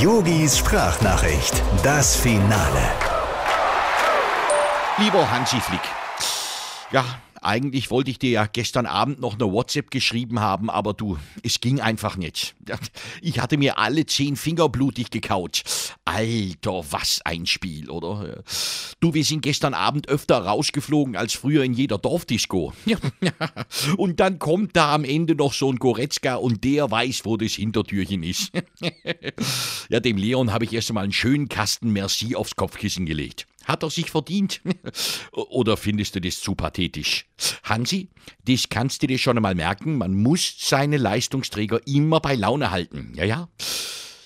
Yogis Sprachnachricht, das Finale. Lieber Hansi Flick. Ja, eigentlich wollte ich dir ja gestern Abend noch eine WhatsApp geschrieben haben, aber du, es ging einfach nicht. Ich hatte mir alle zehn Finger blutig gekaut. Alter, was ein Spiel, oder? Du, wir sind gestern Abend öfter rausgeflogen als früher in jeder Dorfdisco. Und dann kommt da am Ende noch so ein Goretzka und der weiß, wo das Hintertürchen ist. Ja, dem Leon habe ich erst einmal einen schönen Kasten Merci aufs Kopfkissen gelegt. Hat er sich verdient? Oder findest du das zu pathetisch? Hansi, das kannst du dir schon einmal merken, man muss seine Leistungsträger immer bei Laune halten. Ja, ja.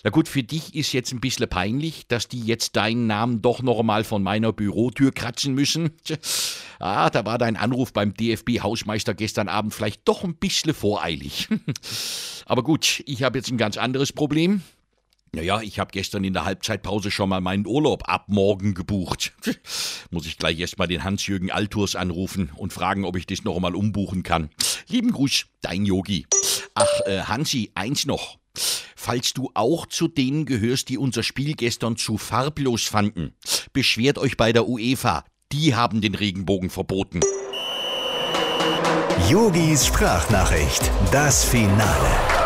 Na gut, für dich ist jetzt ein bisschen peinlich, dass die jetzt deinen Namen doch noch einmal von meiner Bürotür kratzen müssen. Ah, da war dein Anruf beim DFB-Hausmeister gestern Abend vielleicht doch ein bisschen voreilig. Aber gut, ich habe jetzt ein ganz anderes Problem. Naja, ich habe gestern in der Halbzeitpause schon mal meinen Urlaub ab morgen gebucht. Muss ich gleich erst mal den Hans-Jürgen Alturs anrufen und fragen, ob ich das noch einmal umbuchen kann. Lieben Gruß, dein Yogi. Ach, äh, Hansi, eins noch. Falls du auch zu denen gehörst, die unser Spiel gestern zu farblos fanden, beschwert euch bei der UEFA. Die haben den Regenbogen verboten. Yogis Sprachnachricht, das Finale.